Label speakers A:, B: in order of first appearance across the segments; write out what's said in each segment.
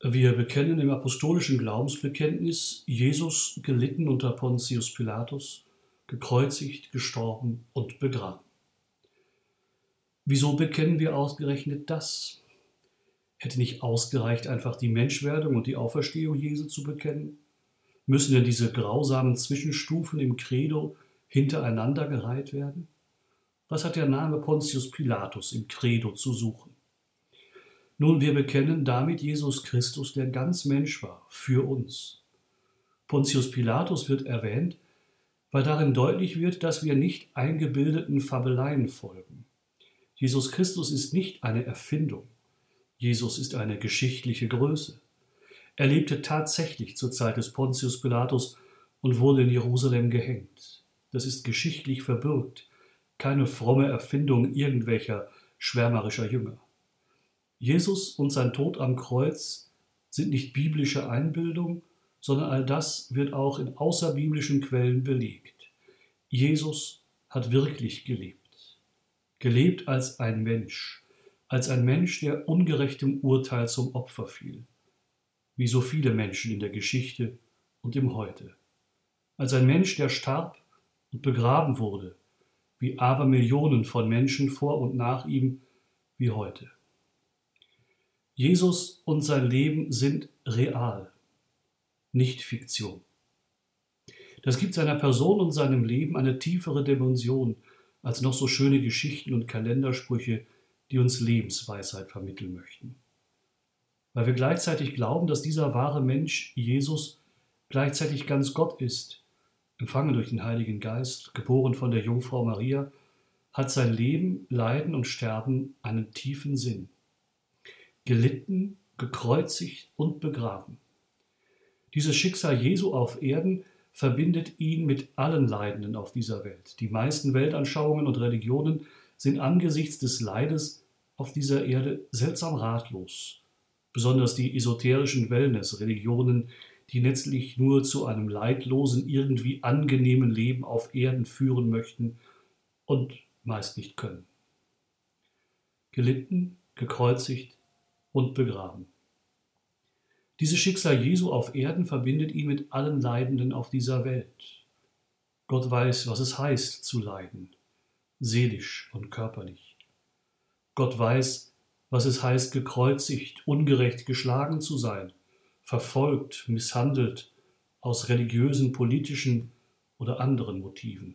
A: Wir bekennen im apostolischen Glaubensbekenntnis Jesus gelitten unter Pontius Pilatus, gekreuzigt, gestorben und begraben. Wieso bekennen wir ausgerechnet das? Hätte nicht ausgereicht, einfach die Menschwerdung und die Auferstehung Jesu zu bekennen? Müssen denn diese grausamen Zwischenstufen im Credo hintereinander gereiht werden? Was hat der Name Pontius Pilatus im Credo zu suchen? Nun, wir bekennen damit Jesus Christus, der ganz Mensch war, für uns. Pontius Pilatus wird erwähnt, weil darin deutlich wird, dass wir nicht eingebildeten Fabeleien folgen. Jesus Christus ist nicht eine Erfindung. Jesus ist eine geschichtliche Größe. Er lebte tatsächlich zur Zeit des Pontius Pilatus und wurde in Jerusalem gehängt. Das ist geschichtlich verbürgt, keine fromme Erfindung irgendwelcher schwärmerischer Jünger. Jesus und sein Tod am Kreuz sind nicht biblische Einbildung, sondern all das wird auch in außerbiblischen Quellen belegt. Jesus hat wirklich gelebt. Gelebt als ein Mensch, als ein Mensch, der ungerechtem Urteil zum Opfer fiel, wie so viele Menschen in der Geschichte und im Heute. Als ein Mensch, der starb und begraben wurde, wie Abermillionen von Menschen vor und nach ihm wie heute. Jesus und sein Leben sind real, nicht Fiktion. Das gibt seiner Person und seinem Leben eine tiefere Dimension als noch so schöne Geschichten und Kalendersprüche, die uns Lebensweisheit vermitteln möchten. Weil wir gleichzeitig glauben, dass dieser wahre Mensch, Jesus, gleichzeitig ganz Gott ist, empfangen durch den Heiligen Geist, geboren von der Jungfrau Maria, hat sein Leben, Leiden und Sterben einen tiefen Sinn gelitten, gekreuzigt und begraben. Dieses Schicksal Jesu auf Erden verbindet ihn mit allen Leidenden auf dieser Welt. Die meisten Weltanschauungen und Religionen sind angesichts des Leides auf dieser Erde seltsam ratlos. Besonders die esoterischen Wellness-Religionen, die letztlich nur zu einem leidlosen, irgendwie angenehmen Leben auf Erden führen möchten und meist nicht können. Gelitten, gekreuzigt, und begraben. Dieses Schicksal Jesu auf Erden verbindet ihn mit allen Leidenden auf dieser Welt. Gott weiß, was es heißt zu leiden, seelisch und körperlich. Gott weiß, was es heißt, gekreuzigt, ungerecht geschlagen zu sein, verfolgt, misshandelt, aus religiösen, politischen oder anderen Motiven.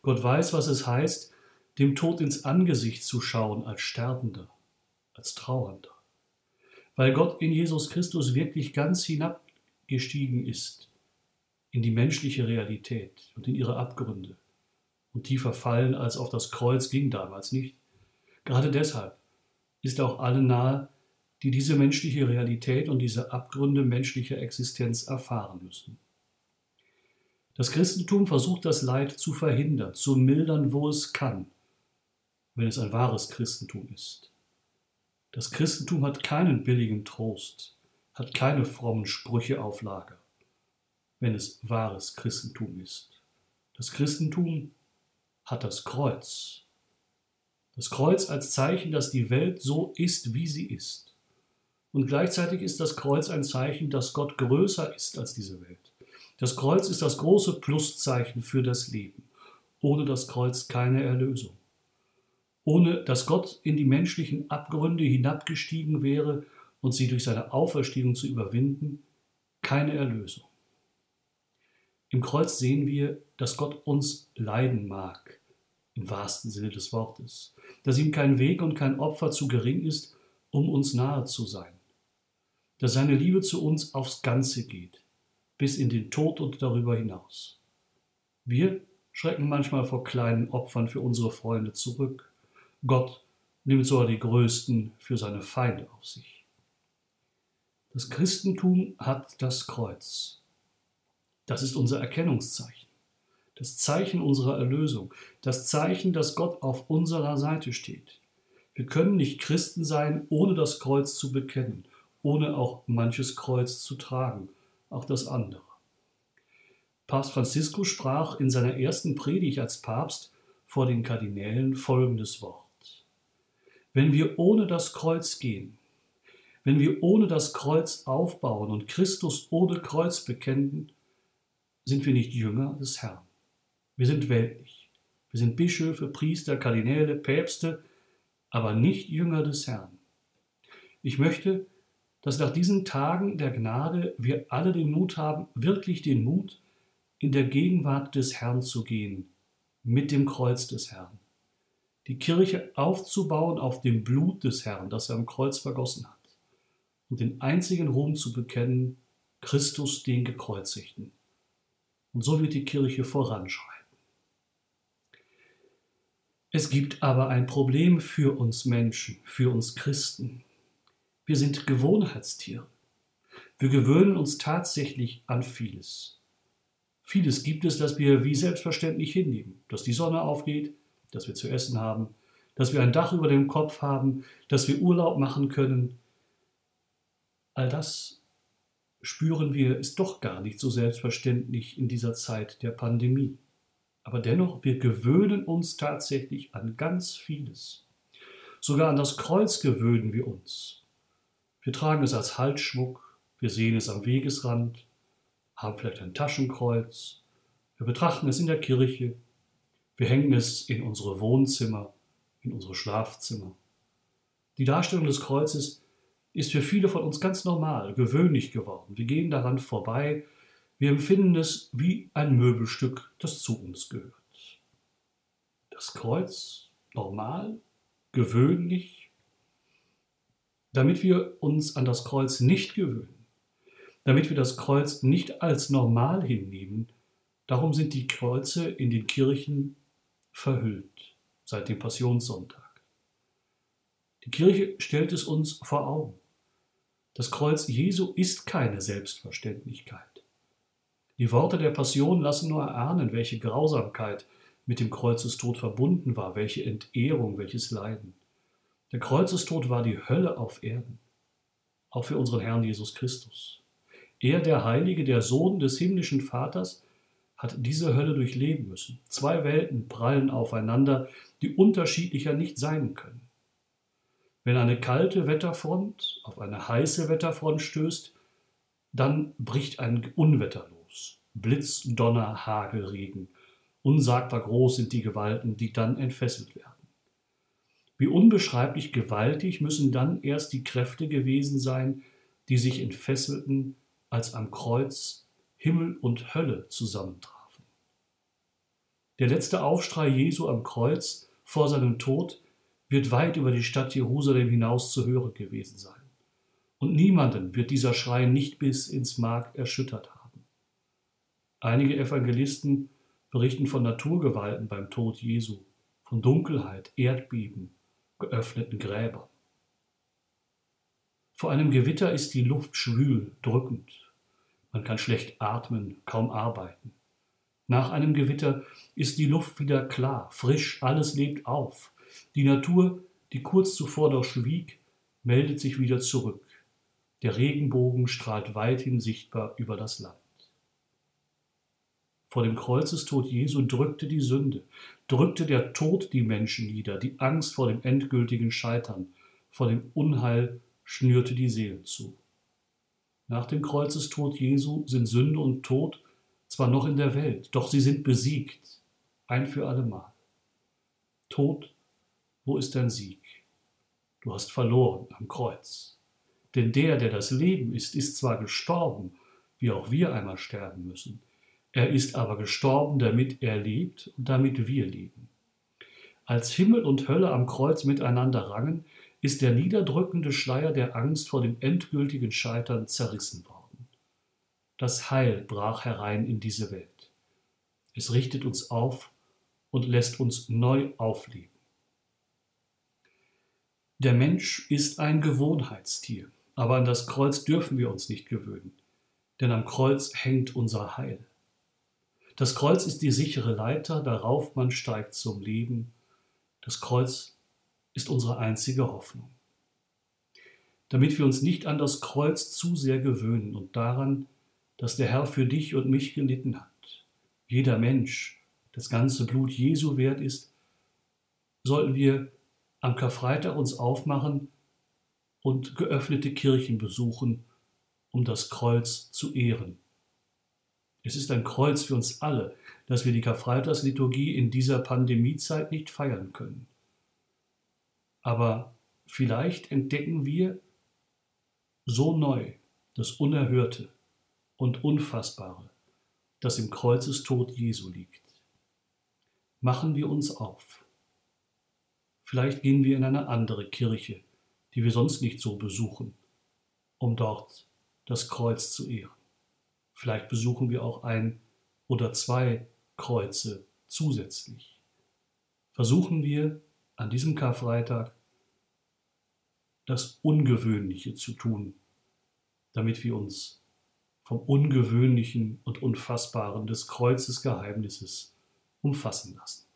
A: Gott weiß, was es heißt, dem Tod ins Angesicht zu schauen als Sterbender als Trauernder. Weil Gott in Jesus Christus wirklich ganz hinabgestiegen ist in die menschliche Realität und in ihre Abgründe und tiefer fallen als auf das Kreuz ging damals nicht. Gerade deshalb ist auch allen nahe, die diese menschliche Realität und diese Abgründe menschlicher Existenz erfahren müssen. Das Christentum versucht das Leid zu verhindern, zu mildern, wo es kann, wenn es ein wahres Christentum ist. Das Christentum hat keinen billigen Trost, hat keine frommen Sprüche auf Lager, wenn es wahres Christentum ist. Das Christentum hat das Kreuz. Das Kreuz als Zeichen, dass die Welt so ist, wie sie ist. Und gleichzeitig ist das Kreuz ein Zeichen, dass Gott größer ist als diese Welt. Das Kreuz ist das große Pluszeichen für das Leben. Ohne das Kreuz keine Erlösung ohne dass Gott in die menschlichen Abgründe hinabgestiegen wäre und sie durch seine Auferstehung zu überwinden, keine Erlösung. Im Kreuz sehen wir, dass Gott uns leiden mag, im wahrsten Sinne des Wortes, dass ihm kein Weg und kein Opfer zu gering ist, um uns nahe zu sein, dass seine Liebe zu uns aufs Ganze geht, bis in den Tod und darüber hinaus. Wir schrecken manchmal vor kleinen Opfern für unsere Freunde zurück, Gott nimmt sogar die Größten für seine Feinde auf sich. Das Christentum hat das Kreuz. Das ist unser Erkennungszeichen, das Zeichen unserer Erlösung, das Zeichen, dass Gott auf unserer Seite steht. Wir können nicht Christen sein, ohne das Kreuz zu bekennen, ohne auch manches Kreuz zu tragen, auch das andere. Papst Franziskus sprach in seiner ersten Predigt als Papst vor den Kardinälen folgendes Wort. Wenn wir ohne das Kreuz gehen, wenn wir ohne das Kreuz aufbauen und Christus ohne Kreuz bekennen, sind wir nicht Jünger des Herrn. Wir sind weltlich. Wir sind Bischöfe, Priester, Kardinäle, Päpste, aber nicht Jünger des Herrn. Ich möchte, dass nach diesen Tagen der Gnade wir alle den Mut haben, wirklich den Mut, in der Gegenwart des Herrn zu gehen, mit dem Kreuz des Herrn. Die Kirche aufzubauen auf dem Blut des Herrn, das er am Kreuz vergossen hat, und den einzigen Ruhm zu bekennen, Christus den Gekreuzigten. Und so wird die Kirche voranschreiten. Es gibt aber ein Problem für uns Menschen, für uns Christen. Wir sind Gewohnheitstiere. Wir gewöhnen uns tatsächlich an vieles. Vieles gibt es, das wir wie selbstverständlich hinnehmen, dass die Sonne aufgeht, dass wir zu essen haben, dass wir ein Dach über dem Kopf haben, dass wir Urlaub machen können. All das spüren wir, ist doch gar nicht so selbstverständlich in dieser Zeit der Pandemie. Aber dennoch, wir gewöhnen uns tatsächlich an ganz vieles. Sogar an das Kreuz gewöhnen wir uns. Wir tragen es als Halsschmuck, wir sehen es am Wegesrand, haben vielleicht ein Taschenkreuz, wir betrachten es in der Kirche, wir hängen es in unsere Wohnzimmer, in unsere Schlafzimmer. Die Darstellung des Kreuzes ist für viele von uns ganz normal, gewöhnlich geworden. Wir gehen daran vorbei, wir empfinden es wie ein Möbelstück, das zu uns gehört. Das Kreuz, normal, gewöhnlich, damit wir uns an das Kreuz nicht gewöhnen, damit wir das Kreuz nicht als normal hinnehmen, darum sind die Kreuze in den Kirchen verhüllt seit dem Passionssonntag. Die Kirche stellt es uns vor Augen. Das Kreuz Jesu ist keine Selbstverständlichkeit. Die Worte der Passion lassen nur erahnen, welche Grausamkeit mit dem Kreuzestod verbunden war, welche Entehrung, welches Leiden. Der Kreuzestod war die Hölle auf Erden, auch für unseren Herrn Jesus Christus. Er, der Heilige, der Sohn des himmlischen Vaters, hat diese Hölle durchleben müssen. Zwei Welten prallen aufeinander, die unterschiedlicher nicht sein können. Wenn eine kalte Wetterfront auf eine heiße Wetterfront stößt, dann bricht ein Unwetter los. Blitz, Donner, Hagel, Regen. Unsagbar groß sind die Gewalten, die dann entfesselt werden. Wie unbeschreiblich gewaltig müssen dann erst die Kräfte gewesen sein, die sich entfesselten, als am Kreuz Himmel und Hölle zusammentrafen. Der letzte Aufschrei Jesu am Kreuz vor seinem Tod wird weit über die Stadt Jerusalem hinaus zu hören gewesen sein. Und niemanden wird dieser Schrei nicht bis ins Mark erschüttert haben. Einige Evangelisten berichten von Naturgewalten beim Tod Jesu, von Dunkelheit, Erdbeben, geöffneten Gräbern. Vor einem Gewitter ist die Luft schwül, drückend. Man kann schlecht atmen, kaum arbeiten. Nach einem Gewitter ist die Luft wieder klar, frisch, alles lebt auf. Die Natur, die kurz zuvor noch schwieg, meldet sich wieder zurück. Der Regenbogen strahlt weithin sichtbar über das Land. Vor dem Kreuzestod Jesu drückte die Sünde, drückte der Tod die Menschen nieder, die Angst vor dem endgültigen Scheitern, vor dem Unheil schnürte die Seelen zu. Nach dem Kreuzestod Jesu sind Sünde und Tod zwar noch in der Welt, doch sie sind besiegt, ein für allemal. Tod wo ist dein Sieg? Du hast verloren am Kreuz. Denn der, der das Leben ist, ist zwar gestorben, wie auch wir einmal sterben müssen, er ist aber gestorben, damit er lebt und damit wir leben. Als Himmel und Hölle am Kreuz miteinander rangen, ist der niederdrückende Schleier der Angst vor dem endgültigen Scheitern zerrissen worden. Das Heil brach herein in diese Welt. Es richtet uns auf und lässt uns neu aufleben. Der Mensch ist ein Gewohnheitstier, aber an das Kreuz dürfen wir uns nicht gewöhnen, denn am Kreuz hängt unser Heil. Das Kreuz ist die sichere Leiter, darauf man steigt zum Leben. Das Kreuz ist unsere einzige Hoffnung. Damit wir uns nicht an das Kreuz zu sehr gewöhnen und daran, dass der Herr für dich und mich gelitten hat, jeder Mensch das ganze Blut Jesu wert ist, sollten wir am Karfreitag uns aufmachen und geöffnete Kirchen besuchen, um das Kreuz zu ehren. Es ist ein Kreuz für uns alle, dass wir die Karfreitagsliturgie in dieser Pandemiezeit nicht feiern können. Aber vielleicht entdecken wir so neu das Unerhörte und Unfassbare, das im Kreuzestod Jesu liegt. Machen wir uns auf. Vielleicht gehen wir in eine andere Kirche, die wir sonst nicht so besuchen, um dort das Kreuz zu ehren. Vielleicht besuchen wir auch ein oder zwei Kreuze zusätzlich. Versuchen wir an diesem Karfreitag das Ungewöhnliche zu tun, damit wir uns vom Ungewöhnlichen und Unfassbaren des Kreuzesgeheimnisses umfassen lassen.